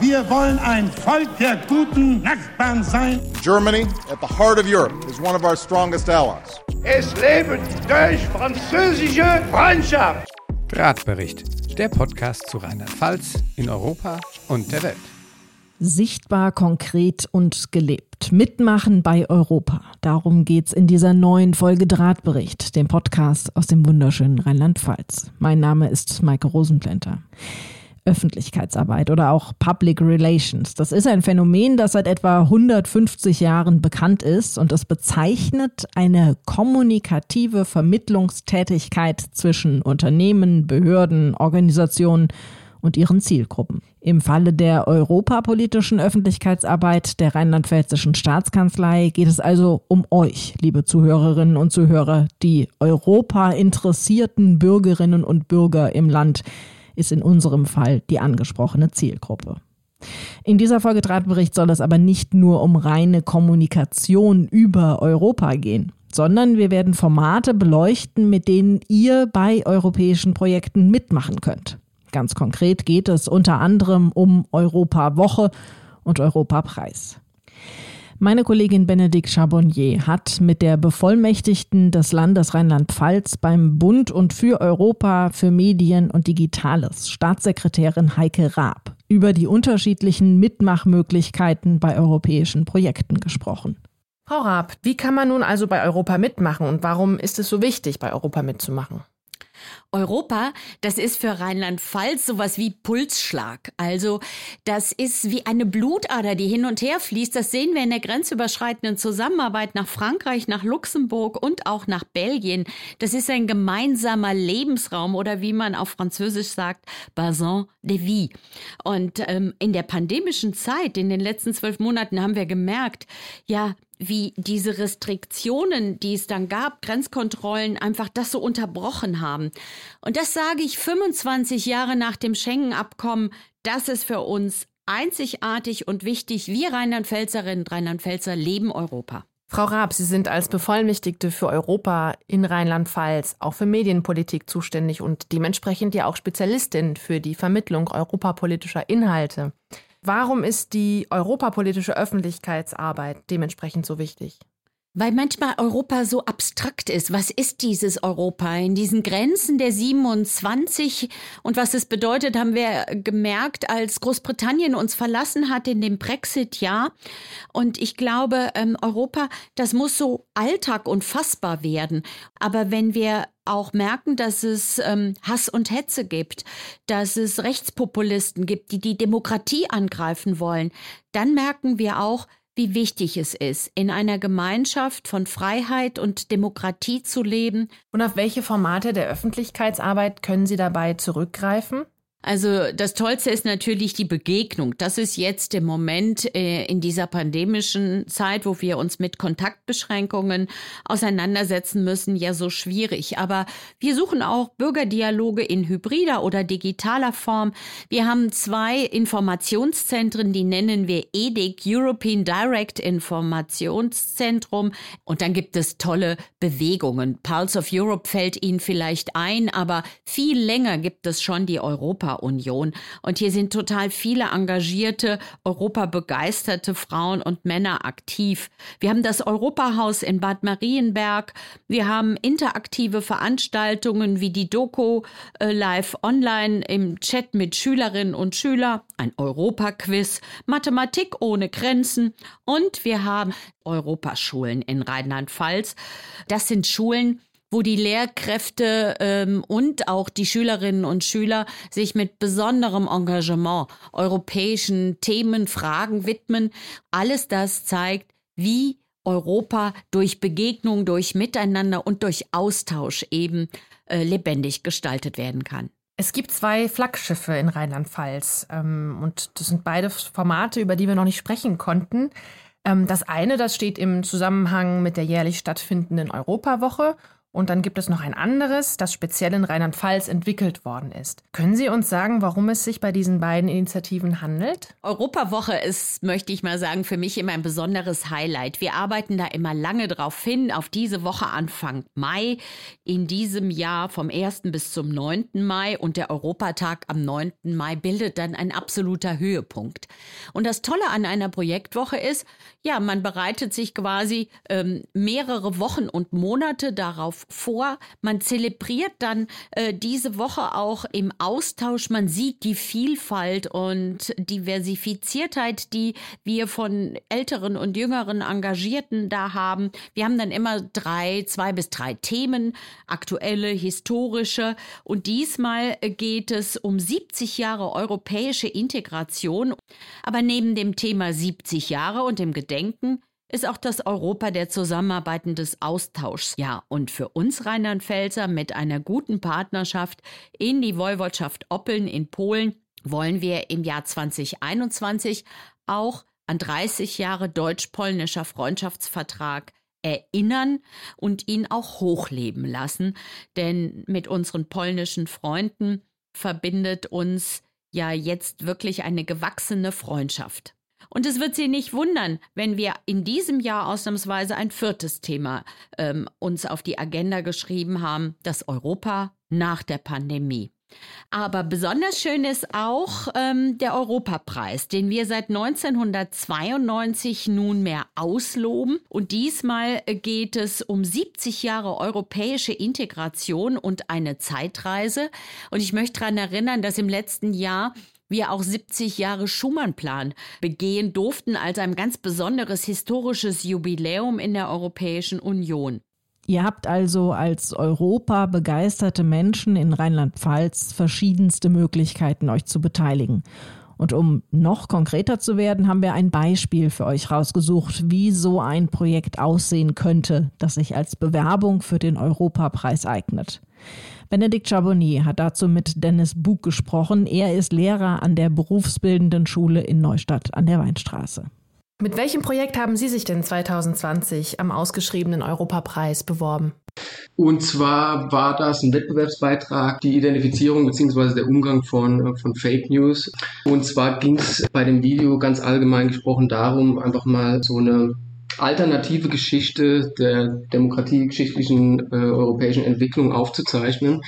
Wir wollen ein Volk der guten Nachbarn sein. Germany, at the heart of Europe, is one of our strongest allies. Es lebe durch französische Freundschaft. Drahtbericht, der Podcast zu Rheinland-Pfalz in Europa und der Welt. Sichtbar, konkret und gelebt. Mitmachen bei Europa. Darum geht's in dieser neuen Folge Drahtbericht, dem Podcast aus dem wunderschönen Rheinland-Pfalz. Mein Name ist Maike Rosenplenter. Öffentlichkeitsarbeit oder auch Public Relations. Das ist ein Phänomen, das seit etwa 150 Jahren bekannt ist und es bezeichnet eine kommunikative Vermittlungstätigkeit zwischen Unternehmen, Behörden, Organisationen und ihren Zielgruppen. Im Falle der europapolitischen Öffentlichkeitsarbeit der rheinland-pfälzischen Staatskanzlei geht es also um euch, liebe Zuhörerinnen und Zuhörer, die Europa interessierten Bürgerinnen und Bürger im Land, ist in unserem Fall die angesprochene Zielgruppe. In dieser Folge Drahtbericht soll es aber nicht nur um reine Kommunikation über Europa gehen, sondern wir werden Formate beleuchten, mit denen ihr bei europäischen Projekten mitmachen könnt. Ganz konkret geht es unter anderem um Europa Woche und Europa Preis. Meine Kollegin Benedikt Charbonnier hat mit der Bevollmächtigten des Landes Rheinland-Pfalz beim Bund und für Europa für Medien und Digitales, Staatssekretärin Heike Raab, über die unterschiedlichen Mitmachmöglichkeiten bei europäischen Projekten gesprochen. Frau Raab, wie kann man nun also bei Europa mitmachen und warum ist es so wichtig, bei Europa mitzumachen? Europa, das ist für Rheinland-Pfalz sowas wie Pulsschlag. Also das ist wie eine Blutader, die hin und her fließt. Das sehen wir in der grenzüberschreitenden Zusammenarbeit nach Frankreich, nach Luxemburg und auch nach Belgien. Das ist ein gemeinsamer Lebensraum oder wie man auf Französisch sagt, Bassin de vie. Und ähm, in der pandemischen Zeit, in den letzten zwölf Monaten, haben wir gemerkt, ja, wie diese Restriktionen, die es dann gab, Grenzkontrollen, einfach das so unterbrochen haben. Und das sage ich 25 Jahre nach dem Schengen-Abkommen, das ist für uns einzigartig und wichtig. Wir Rheinland-Pfälzerinnen und Rheinland-Pfälzer leben Europa. Frau Raab, Sie sind als Bevollmächtigte für Europa in Rheinland-Pfalz auch für Medienpolitik zuständig und dementsprechend ja auch Spezialistin für die Vermittlung europapolitischer Inhalte. Warum ist die europapolitische Öffentlichkeitsarbeit dementsprechend so wichtig? Weil manchmal Europa so abstrakt ist. Was ist dieses Europa? In diesen Grenzen der 27 und was es bedeutet, haben wir gemerkt, als Großbritannien uns verlassen hat in dem Brexit-Jahr. Und ich glaube, ähm, Europa, das muss so Alltag und fassbar werden. Aber wenn wir auch merken, dass es ähm, Hass und Hetze gibt, dass es Rechtspopulisten gibt, die die Demokratie angreifen wollen, dann merken wir auch, wie wichtig es ist, in einer Gemeinschaft von Freiheit und Demokratie zu leben. Und auf welche Formate der Öffentlichkeitsarbeit können Sie dabei zurückgreifen? Also das Tollste ist natürlich die Begegnung. Das ist jetzt im Moment äh, in dieser pandemischen Zeit, wo wir uns mit Kontaktbeschränkungen auseinandersetzen müssen, ja so schwierig. Aber wir suchen auch Bürgerdialoge in hybrider oder digitaler Form. Wir haben zwei Informationszentren, die nennen wir EDIC, European Direct Informationszentrum. Und dann gibt es tolle Bewegungen. Pulse of Europe fällt Ihnen vielleicht ein, aber viel länger gibt es schon die Europa Europa-Union. Und hier sind total viele engagierte, europabegeisterte Frauen und Männer aktiv. Wir haben das Europahaus in Bad Marienberg. Wir haben interaktive Veranstaltungen wie die Doku äh, live online im Chat mit Schülerinnen und Schülern, ein Europaquiz, Mathematik ohne Grenzen und wir haben Europaschulen in Rheinland-Pfalz. Das sind Schulen, wo die Lehrkräfte ähm, und auch die Schülerinnen und Schüler sich mit besonderem Engagement europäischen Themen, Fragen widmen. Alles das zeigt, wie Europa durch Begegnung, durch Miteinander und durch Austausch eben äh, lebendig gestaltet werden kann. Es gibt zwei Flaggschiffe in Rheinland-Pfalz ähm, und das sind beide Formate, über die wir noch nicht sprechen konnten. Ähm, das eine, das steht im Zusammenhang mit der jährlich stattfindenden Europawoche Und dann gibt es noch ein anderes, das speziell in Rheinland-Pfalz entwickelt worden ist. Können Sie uns sagen, warum es sich bei diesen beiden Initiativen handelt? Europawoche ist, möchte ich mal sagen, für mich immer ein besonderes Highlight. Wir arbeiten da immer lange drauf hin, auf diese Woche Anfang Mai. In diesem Jahr vom 1. bis zum 9. Mai und der Europatag am 9. Mai bildet dann ein absoluter Höhepunkt. Und das Tolle an einer Projektwoche ist, ja, man bereitet sich quasi ähm, mehrere Wochen und Monate darauf vor. Man zelebriert dann äh, diese Woche auch im Austausch. Man sieht die Vielfalt und Diversifiziertheit, die wir von älteren und jüngeren Engagierten da haben. Wir haben dann immer drei, zwei bis drei Themen, aktuelle, historische. Und diesmal geht es um 70 Jahre europäische Integration. Aber neben dem Thema 70 Jahre und dem Gedenken ist auch das Europa der Zusammenarbeit und des Austauschs. Ja, und für uns Rheinland-Pfälzer mit einer guten Partnerschaft in die Woiwodschaft Oppeln in Polen wollen wir im Jahr 2021 auch an 30 Jahre deutsch-polnischer Freundschaftsvertrag erinnern und ihn auch hochleben lassen. Denn mit unseren polnischen Freunden verbindet uns ja jetzt wirklich eine gewachsene Freundschaft. Und es wird Sie nicht wundern, wenn wir in diesem Jahr ausnahmsweise ein viertes Thema ähm, uns auf die Agenda geschrieben haben, das Europa nach der Pandemie. Aber besonders schön ist auch ähm, der Europapreis, den wir seit 1992 nunmehr ausloben. Und diesmal geht es um 70 Jahre europäische Integration und eine Zeitreise. Und ich möchte daran erinnern, dass im letzten Jahr wir auch 70 Jahre Schumann-Plan begehen durften als ein ganz besonderes historisches Jubiläum in der Europäischen Union. Ihr habt also als Europa begeisterte Menschen in Rheinland-Pfalz verschiedenste Möglichkeiten, euch zu beteiligen. Und um noch konkreter zu werden, haben wir ein Beispiel für euch rausgesucht, wie so ein Projekt aussehen könnte, das sich als Bewerbung für den Europapreis eignet. Benedikt Chabonnier hat dazu mit Dennis Bug gesprochen. Er ist Lehrer an der berufsbildenden Schule in Neustadt an der Weinstraße. Mit welchem Projekt haben Sie sich denn 2020 am ausgeschriebenen Europapreis beworben? Und zwar war das ein Wettbewerbsbeitrag, die Identifizierung bzw. der Umgang von, von Fake News. Und zwar ging es bei dem Video ganz allgemein gesprochen darum, einfach mal so eine alternative Geschichte der demokratiegeschichtlichen äh, europäischen Entwicklung aufzuzeichnen.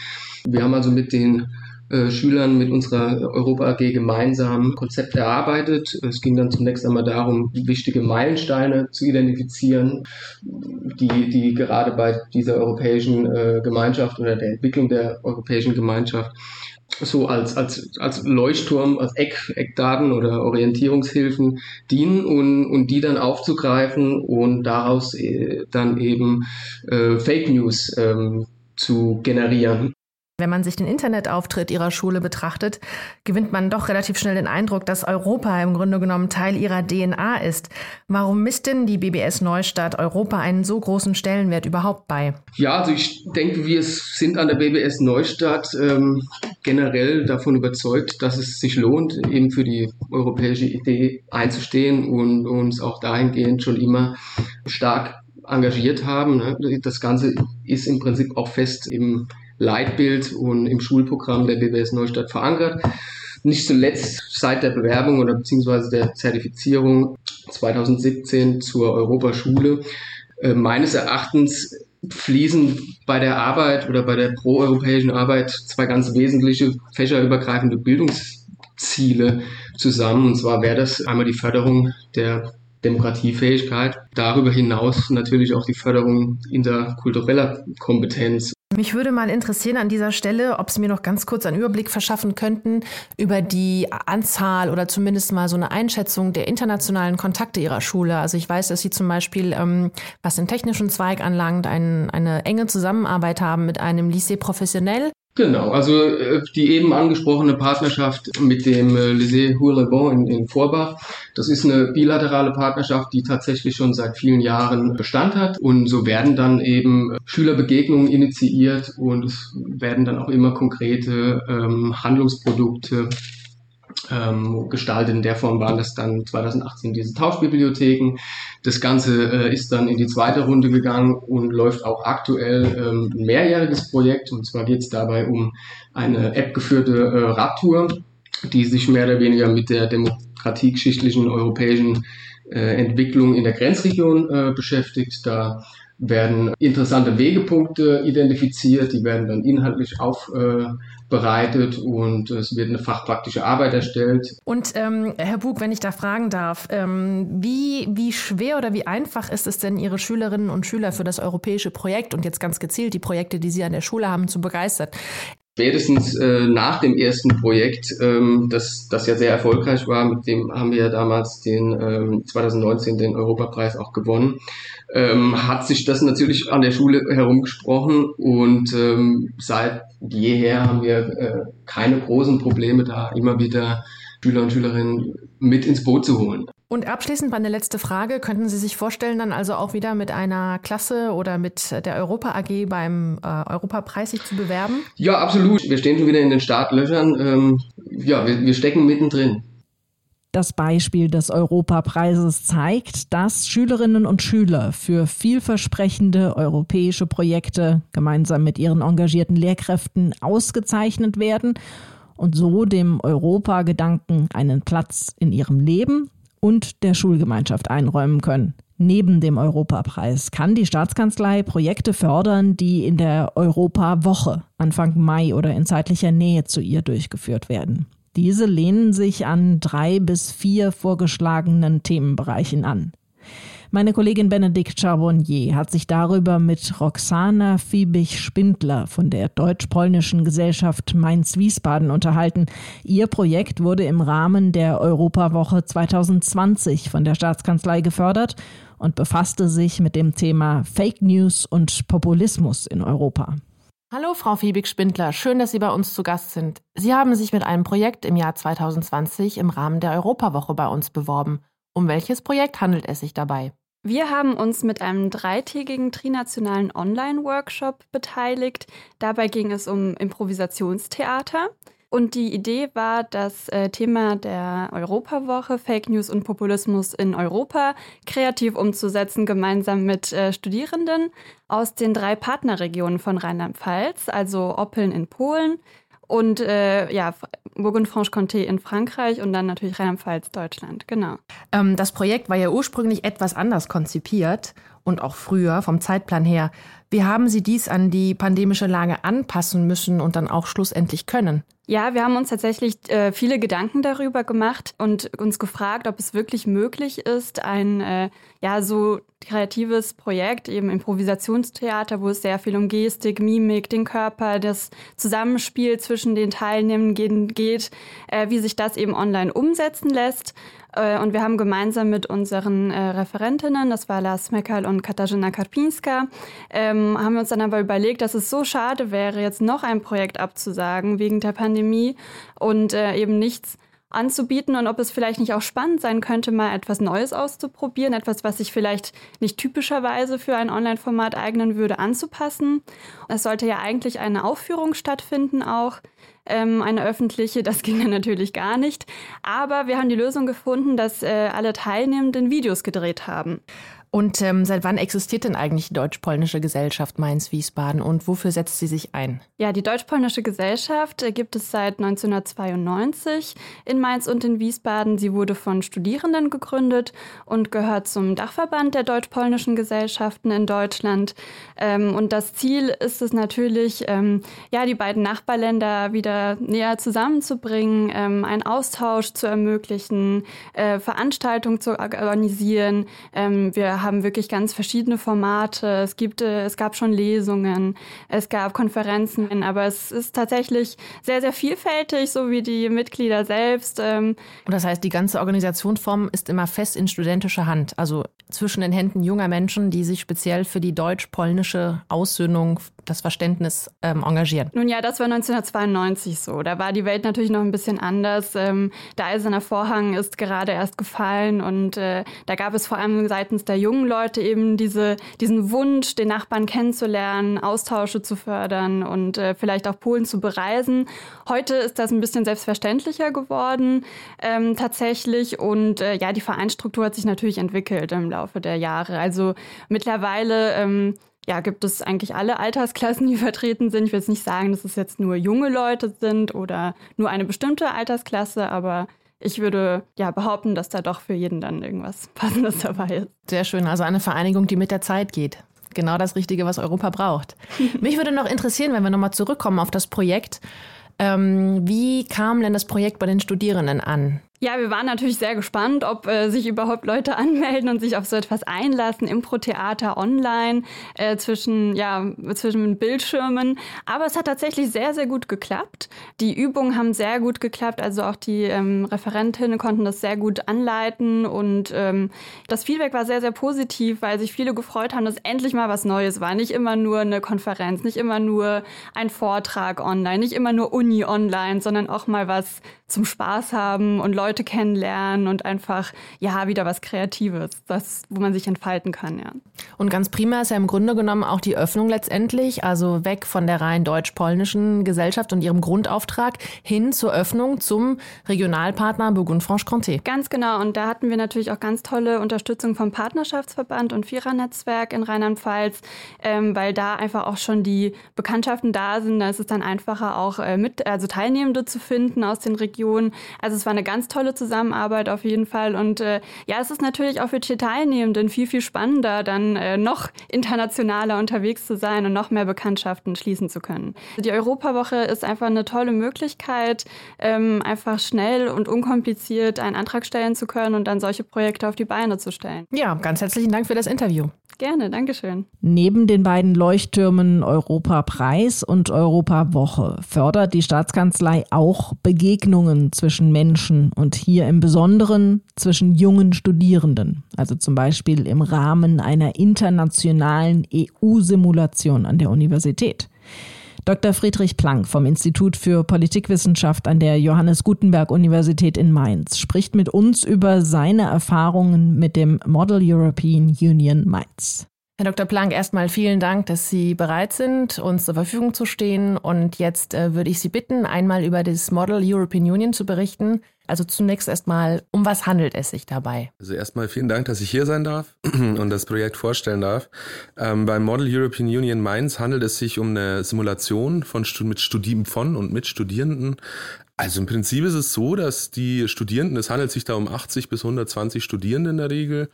Wir haben also mit den äh, Schülern mit unserer Europa AG gemeinsam Konzept erarbeitet. Es ging dann zunächst einmal darum, wichtige Meilensteine zu identifizieren, die, die gerade bei dieser europäischen äh, Gemeinschaft oder der Entwicklung der europäischen Gemeinschaft so als, als, als Leuchtturm, als Eck, Eckdaten oder Orientierungshilfen dienen und, und die dann aufzugreifen und daraus äh, dann eben äh, Fake News ähm, zu generieren. Wenn man sich den Internetauftritt ihrer Schule betrachtet, gewinnt man doch relativ schnell den Eindruck, dass Europa im Grunde genommen Teil ihrer DNA ist. Warum misst denn die BBS Neustadt Europa einen so großen Stellenwert überhaupt bei? Ja, also ich denke, wir sind an der BBS Neustadt ähm, generell davon überzeugt, dass es sich lohnt, eben für die europäische Idee einzustehen und uns auch dahingehend schon immer stark engagiert haben. Ne? Das Ganze ist im Prinzip auch fest im Leitbild und im Schulprogramm der BBS Neustadt verankert. Nicht zuletzt seit der Bewerbung oder beziehungsweise der Zertifizierung 2017 zur Europaschule. Äh, meines Erachtens fließen bei der Arbeit oder bei der proeuropäischen Arbeit zwei ganz wesentliche fächerübergreifende Bildungsziele zusammen. Und zwar wäre das einmal die Förderung der Demokratiefähigkeit, darüber hinaus natürlich auch die Förderung interkultureller Kompetenz mich würde mal interessieren an dieser Stelle, ob Sie mir noch ganz kurz einen Überblick verschaffen könnten über die Anzahl oder zumindest mal so eine Einschätzung der internationalen Kontakte Ihrer Schule. Also ich weiß, dass Sie zum Beispiel, ähm, was den technischen Zweig anlangt, ein, eine enge Zusammenarbeit haben mit einem Lycée Professionnel Genau, also äh, die eben angesprochene Partnerschaft mit dem äh, Lycée Houellebon in, in Vorbach, das ist eine bilaterale Partnerschaft, die tatsächlich schon seit vielen Jahren Bestand hat. Und so werden dann eben Schülerbegegnungen initiiert und es werden dann auch immer konkrete ähm, Handlungsprodukte ähm, gestaltet. In der Form waren das dann 2018 diese Tauschbibliotheken. Das Ganze äh, ist dann in die zweite Runde gegangen und läuft auch aktuell ähm, ein mehrjähriges Projekt. Und zwar geht es dabei um eine App-geführte äh, Radtour, die sich mehr oder weniger mit der demokratiegeschichtlichen europäischen äh, Entwicklung in der Grenzregion äh, beschäftigt. Da werden interessante Wegepunkte identifiziert, die werden dann inhaltlich aufbereitet und es wird eine fachpraktische Arbeit erstellt. Und ähm, Herr Bug, wenn ich da fragen darf, ähm, wie, wie schwer oder wie einfach ist es denn, Ihre Schülerinnen und Schüler für das europäische Projekt und jetzt ganz gezielt die Projekte, die Sie an der Schule haben, zu begeistern? Spätestens äh, nach dem ersten Projekt, ähm, das, das ja sehr erfolgreich war, mit dem haben wir ja damals den ähm, 2019 den Europapreis auch gewonnen, ähm, hat sich das natürlich an der Schule herumgesprochen und ähm, seit jeher haben wir äh, keine großen Probleme da, immer wieder Schüler und Schülerinnen mit ins Boot zu holen. Und abschließend meine letzte Frage. Könnten Sie sich vorstellen, dann also auch wieder mit einer Klasse oder mit der Europa AG beim äh, Europapreis sich zu bewerben? Ja, absolut. Wir stehen schon wieder in den Startlöchern. Ähm, ja, wir, wir stecken mittendrin. Das Beispiel des Europapreises zeigt, dass Schülerinnen und Schüler für vielversprechende europäische Projekte gemeinsam mit ihren engagierten Lehrkräften ausgezeichnet werden und so dem Europagedanken einen Platz in ihrem Leben und der Schulgemeinschaft einräumen können. Neben dem Europapreis kann die Staatskanzlei Projekte fördern, die in der Europawoche Anfang Mai oder in zeitlicher Nähe zu ihr durchgeführt werden. Diese lehnen sich an drei bis vier vorgeschlagenen Themenbereichen an. Meine Kollegin Benedikt Charbonnier hat sich darüber mit Roxana Fiebig-Spindler von der deutsch-polnischen Gesellschaft Mainz-Wiesbaden unterhalten. Ihr Projekt wurde im Rahmen der Europawoche 2020 von der Staatskanzlei gefördert und befasste sich mit dem Thema Fake News und Populismus in Europa. Hallo, Frau Fiebig-Spindler. Schön, dass Sie bei uns zu Gast sind. Sie haben sich mit einem Projekt im Jahr 2020 im Rahmen der Europawoche bei uns beworben. Um welches Projekt handelt es sich dabei? Wir haben uns mit einem dreitägigen trinationalen Online-Workshop beteiligt. Dabei ging es um Improvisationstheater. Und die Idee war, das äh, Thema der Europawoche, Fake News und Populismus in Europa, kreativ umzusetzen, gemeinsam mit äh, Studierenden aus den drei Partnerregionen von Rheinland-Pfalz, also Oppeln in Polen, und äh, ja, Bourgogne-Franche-Comté in Frankreich und dann natürlich Rheinland-Pfalz, Deutschland, genau. Ähm, das Projekt war ja ursprünglich etwas anders konzipiert und auch früher vom Zeitplan her. Wie haben Sie dies an die pandemische Lage anpassen müssen und dann auch schlussendlich können? Ja, wir haben uns tatsächlich äh, viele Gedanken darüber gemacht und uns gefragt, ob es wirklich möglich ist, ein äh, ja so kreatives Projekt, eben Improvisationstheater, wo es sehr viel um Gestik, Mimik, den Körper, das Zusammenspiel zwischen den Teilnehmenden geht, äh, wie sich das eben online umsetzen lässt. Äh, und wir haben gemeinsam mit unseren äh, Referentinnen, das war Lars Mekal und Katarzyna Karpinska, ähm, haben wir uns dann aber überlegt, dass es so schade wäre, jetzt noch ein Projekt abzusagen wegen der Pandemie und äh, eben nichts anzubieten und ob es vielleicht nicht auch spannend sein könnte, mal etwas Neues auszuprobieren, etwas, was sich vielleicht nicht typischerweise für ein Online-Format eignen würde, anzupassen. Es sollte ja eigentlich eine Aufführung stattfinden auch, ähm, eine öffentliche. Das ging dann natürlich gar nicht. Aber wir haben die Lösung gefunden, dass äh, alle Teilnehmenden Videos gedreht haben. Und ähm, seit wann existiert denn eigentlich die deutsch-polnische Gesellschaft Mainz-Wiesbaden und wofür setzt sie sich ein? Ja, die deutsch-polnische Gesellschaft äh, gibt es seit 1992 in Mainz und in Wiesbaden. Sie wurde von Studierenden gegründet und gehört zum Dachverband der deutsch-polnischen Gesellschaften in Deutschland. Ähm, und das Ziel ist es natürlich, ähm, ja, die beiden Nachbarländer wieder näher zusammenzubringen, ähm, einen Austausch zu ermöglichen, äh, Veranstaltungen zu organisieren. Ähm, wir haben wirklich ganz verschiedene Formate. Es gibt, äh, es gab schon Lesungen, es gab Konferenzen, aber es ist tatsächlich sehr, sehr vielfältig, so wie die Mitglieder selbst. Ähm. Und das heißt, die ganze Organisationsform ist immer fest in studentischer Hand, also zwischen den Händen junger Menschen, die sich speziell für die deutsch-polnische Aussöhnung, das Verständnis ähm, engagieren. Nun ja, das war 1992 so. Da war die Welt natürlich noch ein bisschen anders. Ähm, der eiserne Vorhang ist gerade erst gefallen und äh, da gab es vor allem seitens der Jungen jungen Leute eben diese, diesen Wunsch, den Nachbarn kennenzulernen, Austausche zu fördern und äh, vielleicht auch Polen zu bereisen. Heute ist das ein bisschen selbstverständlicher geworden ähm, tatsächlich und äh, ja, die Vereinsstruktur hat sich natürlich entwickelt im Laufe der Jahre. Also mittlerweile ähm, ja, gibt es eigentlich alle Altersklassen, die vertreten sind. Ich will jetzt nicht sagen, dass es jetzt nur junge Leute sind oder nur eine bestimmte Altersklasse, aber ich würde ja behaupten, dass da doch für jeden dann irgendwas Passendes dabei ist. Sehr schön. Also eine Vereinigung, die mit der Zeit geht. Genau das Richtige, was Europa braucht. Mich würde noch interessieren, wenn wir nochmal zurückkommen auf das Projekt. Ähm, wie kam denn das Projekt bei den Studierenden an? Ja, wir waren natürlich sehr gespannt, ob äh, sich überhaupt Leute anmelden und sich auf so etwas einlassen, Impro-Theater online äh, zwischen, ja, zwischen Bildschirmen. Aber es hat tatsächlich sehr, sehr gut geklappt. Die Übungen haben sehr gut geklappt, also auch die ähm, Referentinnen konnten das sehr gut anleiten und ähm, das Feedback war sehr, sehr positiv, weil sich viele gefreut haben, dass endlich mal was Neues war. Nicht immer nur eine Konferenz, nicht immer nur ein Vortrag online, nicht immer nur Uni online, sondern auch mal was zum Spaß haben und Leute kennenlernen und einfach, ja, wieder was Kreatives, das, wo man sich entfalten kann, ja. Und ganz prima ist ja im Grunde genommen auch die Öffnung letztendlich, also weg von der rein deutsch-polnischen Gesellschaft und ihrem Grundauftrag hin zur Öffnung zum Regionalpartner Burgund-Franche-Comté. Ganz genau. Und da hatten wir natürlich auch ganz tolle Unterstützung vom Partnerschaftsverband und Vierernetzwerk in Rheinland-Pfalz, ähm, weil da einfach auch schon die Bekanntschaften da sind. Da ist es dann einfacher auch äh, mit, also Teilnehmende zu finden aus den Regionen Region. Also es war eine ganz tolle Zusammenarbeit auf jeden Fall. Und äh, ja, es ist natürlich auch für die Teilnehmenden viel, viel spannender, dann äh, noch internationaler unterwegs zu sein und noch mehr Bekanntschaften schließen zu können. Die Europawoche ist einfach eine tolle Möglichkeit, ähm, einfach schnell und unkompliziert einen Antrag stellen zu können und dann solche Projekte auf die Beine zu stellen. Ja, ganz herzlichen Dank für das Interview. Gerne, Dankeschön. Neben den beiden Leuchttürmen Europapreis und Europawoche fördert die Staatskanzlei auch Begegnungen zwischen Menschen und hier im Besonderen zwischen jungen Studierenden, also zum Beispiel im Rahmen einer internationalen EU-Simulation an der Universität. Dr. Friedrich Planck vom Institut für Politikwissenschaft an der Johannes Gutenberg Universität in Mainz spricht mit uns über seine Erfahrungen mit dem Model European Union Mainz. Herr Dr. Planck, erstmal vielen Dank, dass Sie bereit sind, uns zur Verfügung zu stehen. Und jetzt äh, würde ich Sie bitten, einmal über das Model European Union zu berichten. Also zunächst erstmal, um was handelt es sich dabei? Also erstmal vielen Dank, dass ich hier sein darf und das Projekt vorstellen darf. Ähm, beim Model European Union Mainz handelt es sich um eine Simulation von mit Studi von und mit Studierenden also im Prinzip ist es so, dass die Studierenden, es handelt sich da um 80 bis 120 Studierende in der Regel,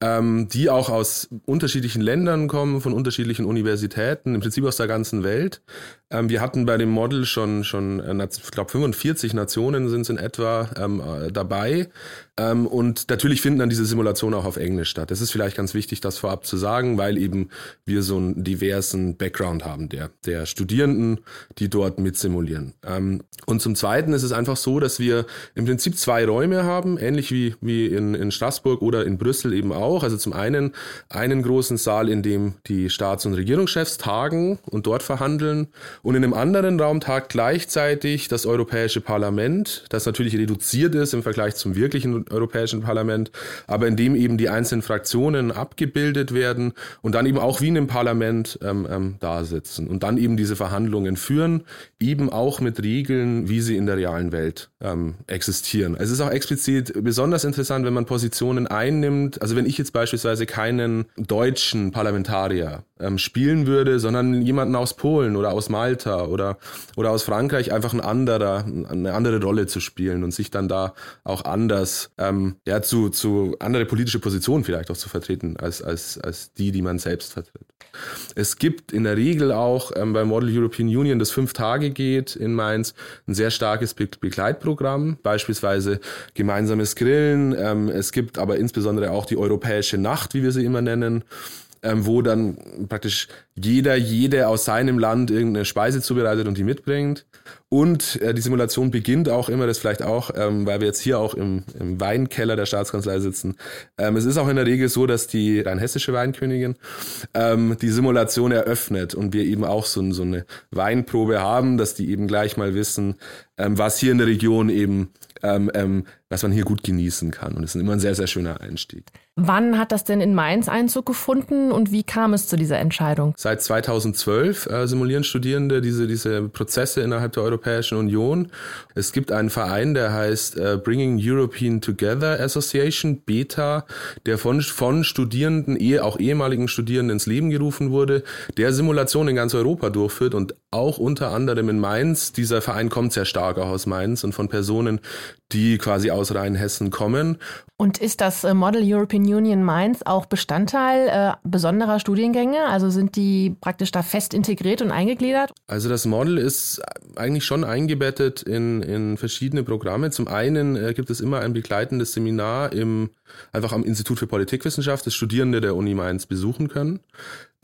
ähm, die auch aus unterschiedlichen Ländern kommen, von unterschiedlichen Universitäten, im Prinzip aus der ganzen Welt. Ähm, wir hatten bei dem Model schon, schon äh, ich glaube 45 Nationen sind es in etwa ähm, äh, dabei. Ähm, und natürlich finden dann diese Simulationen auch auf Englisch statt. Das ist vielleicht ganz wichtig, das vorab zu sagen, weil eben wir so einen diversen Background haben der, der Studierenden, die dort mitsimulieren. Ähm, und zum Zweiten ist es einfach so, dass wir im Prinzip zwei Räume haben, ähnlich wie, wie in, in Straßburg oder in Brüssel eben auch. Also zum einen einen großen Saal, in dem die Staats- und Regierungschefs tagen und dort verhandeln. Und in einem anderen Raum tagt gleichzeitig das Europäische Parlament, das natürlich reduziert ist im Vergleich zum wirklichen Europäischen Parlament, aber in dem eben die einzelnen Fraktionen abgebildet werden und dann eben auch wie in einem Parlament ähm, ähm, da sitzen und dann eben diese Verhandlungen führen, eben auch mit Regeln, wie sie in der realen Welt ähm, existieren. Es ist auch explizit besonders interessant, wenn man Positionen einnimmt. Also wenn ich jetzt beispielsweise keinen deutschen Parlamentarier ähm, spielen würde, sondern jemanden aus Polen oder aus Malta oder, oder aus Frankreich einfach ein anderer, eine andere Rolle zu spielen und sich dann da auch anders, ähm, ja, zu, zu andere politische Positionen vielleicht auch zu vertreten als, als, als die, die man selbst vertritt. Es gibt in der Regel auch ähm, bei Model European Union, das fünf Tage geht in Mainz, ein sehr starkes Be Begleitprogramm, beispielsweise gemeinsames Grillen. Ähm, es gibt aber insbesondere auch die Europäische Nacht, wie wir sie immer nennen ähm, wo dann praktisch jeder, jede aus seinem Land irgendeine Speise zubereitet und die mitbringt. Und äh, die Simulation beginnt auch immer, das vielleicht auch, ähm, weil wir jetzt hier auch im, im Weinkeller der Staatskanzlei sitzen. Ähm, es ist auch in der Regel so, dass die rheinhessische Weinkönigin ähm, die Simulation eröffnet und wir eben auch so, so eine Weinprobe haben, dass die eben gleich mal wissen, ähm, was hier in der Region eben ähm, ähm, was man hier gut genießen kann. Und es ist immer ein sehr, sehr schöner Einstieg. Wann hat das denn in Mainz Einzug gefunden und wie kam es zu dieser Entscheidung? Seit 2012 äh, simulieren Studierende diese, diese Prozesse innerhalb der Europäischen Union. Es gibt einen Verein, der heißt äh, Bringing European Together Association, BETA, der von, von Studierenden, eh, auch ehemaligen Studierenden ins Leben gerufen wurde, der Simulationen in ganz Europa durchführt und auch unter anderem in Mainz. Dieser Verein kommt sehr stark auch aus Mainz und von Personen, die quasi aus Rheinhessen kommen. Und ist das äh, Model European Union Mainz auch Bestandteil äh, besonderer Studiengänge? Also sind die praktisch da fest integriert und eingegliedert? Also das Model ist eigentlich schon eingebettet in, in verschiedene Programme. Zum einen äh, gibt es immer ein begleitendes Seminar im, einfach am Institut für Politikwissenschaft, das Studierende der Uni Mainz besuchen können.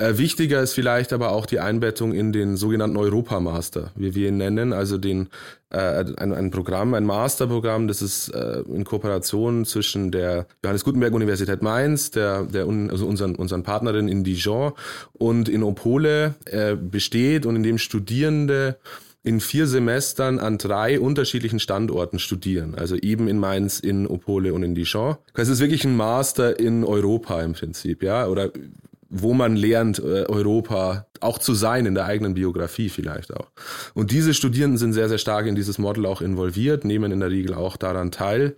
Äh, wichtiger ist vielleicht aber auch die Einbettung in den sogenannten Europamaster, wie wir ihn nennen, also den äh, ein, ein Programm, ein Masterprogramm, das ist äh, in Kooperation zwischen der Johannes Gutenberg Universität Mainz, der, der also unseren, unseren Partnerin in Dijon und in Opole äh, besteht und in dem Studierende in vier Semestern an drei unterschiedlichen Standorten studieren. Also eben in Mainz, in Opole und in Dijon. Es ist wirklich ein Master in Europa im Prinzip, ja, oder wo man lernt, äh, Europa auch zu sein in der eigenen Biografie vielleicht auch. Und diese Studierenden sind sehr, sehr stark in dieses Model auch involviert, nehmen in der Regel auch daran teil.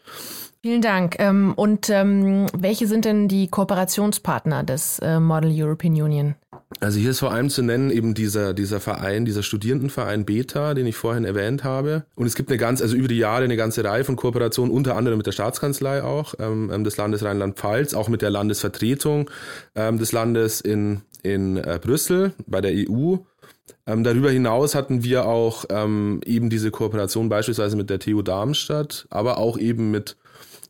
Vielen Dank. Ähm, und ähm, welche sind denn die Kooperationspartner des äh, Model European Union? Also hier ist vor allem zu nennen eben dieser, dieser Verein, dieser Studierendenverein Beta, den ich vorhin erwähnt habe. Und es gibt eine ganz, also über die Jahre eine ganze Reihe von Kooperationen, unter anderem mit der Staatskanzlei auch, ähm, ähm des Landes Rheinland-Pfalz, auch mit der Landesvertretung ähm, des Landes in, in äh, Brüssel bei der EU. Ähm, darüber hinaus hatten wir auch ähm, eben diese Kooperation beispielsweise mit der TU Darmstadt, aber auch eben mit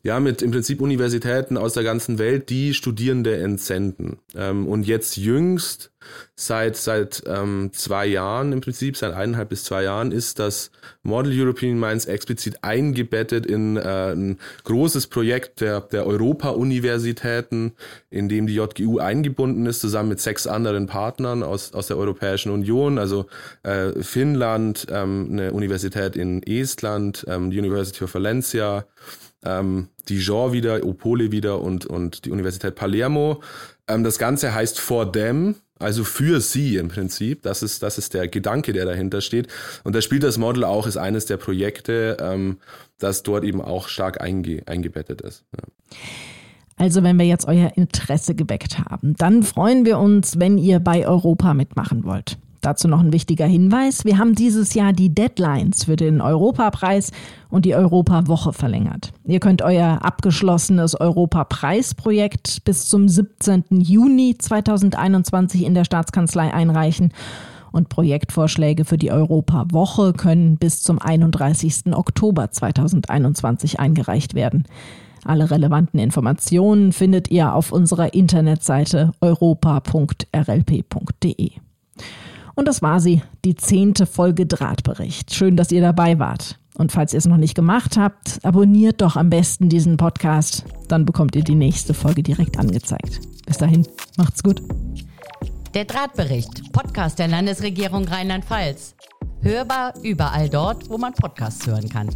ja, mit im Prinzip Universitäten aus der ganzen Welt, die Studierende entsenden. Ähm, und jetzt jüngst, seit, seit ähm, zwei Jahren im Prinzip, seit eineinhalb bis zwei Jahren, ist das Model European Minds explizit eingebettet in äh, ein großes Projekt der, der Europa-Universitäten, in dem die JGU eingebunden ist, zusammen mit sechs anderen Partnern aus, aus der Europäischen Union, also äh, Finnland, ähm, eine Universität in Estland, ähm, University of Valencia, ähm, Dijon wieder, Opole wieder und, und die Universität Palermo. Ähm, das Ganze heißt For Them, also für sie im Prinzip. Das ist, das ist der Gedanke, der dahinter steht. Und da spielt das Model auch, ist eines der Projekte, ähm, das dort eben auch stark einge eingebettet ist. Ja. Also wenn wir jetzt euer Interesse geweckt haben, dann freuen wir uns, wenn ihr bei Europa mitmachen wollt. Dazu noch ein wichtiger Hinweis. Wir haben dieses Jahr die Deadlines für den Europapreis und die Europawoche verlängert. Ihr könnt euer abgeschlossenes Europapreisprojekt bis zum 17. Juni 2021 in der Staatskanzlei einreichen. Und Projektvorschläge für die Europawoche können bis zum 31. Oktober 2021 eingereicht werden. Alle relevanten Informationen findet ihr auf unserer Internetseite europa.rlp.de. Und das war sie, die zehnte Folge Drahtbericht. Schön, dass ihr dabei wart. Und falls ihr es noch nicht gemacht habt, abonniert doch am besten diesen Podcast. Dann bekommt ihr die nächste Folge direkt angezeigt. Bis dahin, macht's gut. Der Drahtbericht, Podcast der Landesregierung Rheinland-Pfalz. Hörbar überall dort, wo man Podcasts hören kann.